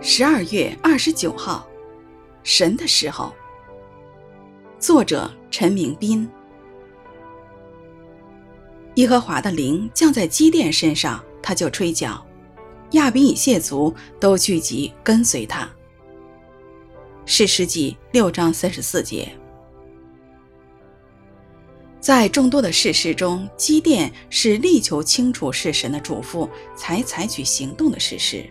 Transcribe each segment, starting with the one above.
十二月二十九号，神的时候。作者陈明斌。耶和华的灵降在基甸身上，他就吹角，亚比以谢族都聚集跟随他。士师记六章三十四节。在众多的士师中，基甸是力求清楚是神的嘱咐才采取行动的事实。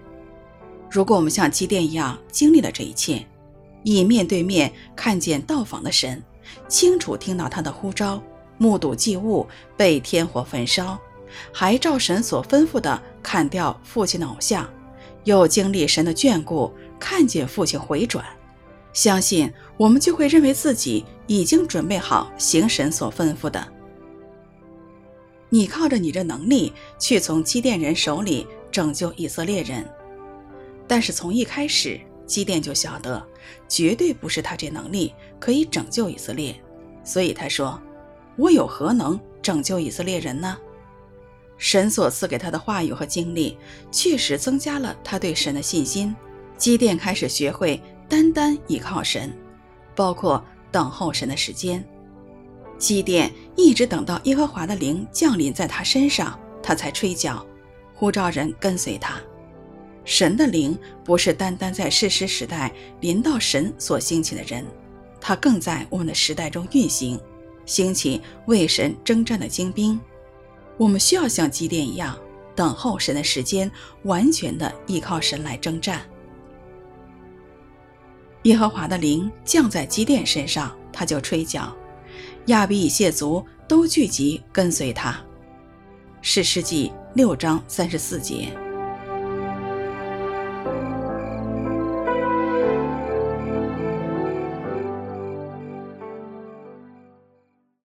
如果我们像基甸一样经历了这一切，以面对面看见到访的神，清楚听到他的呼召，目睹祭物被天火焚烧，还照神所吩咐的砍掉父亲的偶像，又经历神的眷顾，看见父亲回转，相信我们就会认为自己已经准备好行神所吩咐的。你靠着你的能力去从基甸人手里拯救以色列人，但是从一开始。基甸就晓得，绝对不是他这能力可以拯救以色列，所以他说：“我有何能拯救以色列人呢？”神所赐给他的话语和经历，确实增加了他对神的信心。基甸开始学会单单依靠神，包括等候神的时间。基甸一直等到耶和华的灵降临在他身上，他才吹角，呼召人跟随他。神的灵不是单单在士师时代临到神所兴起的人，他更在我们的时代中运行，兴起为神征战的精兵。我们需要像基甸一样，等候神的时间，完全的依靠神来征战。耶和华的灵降在基甸身上，他就吹角，亚比以谢族都聚集跟随他。士师记六章三十四节。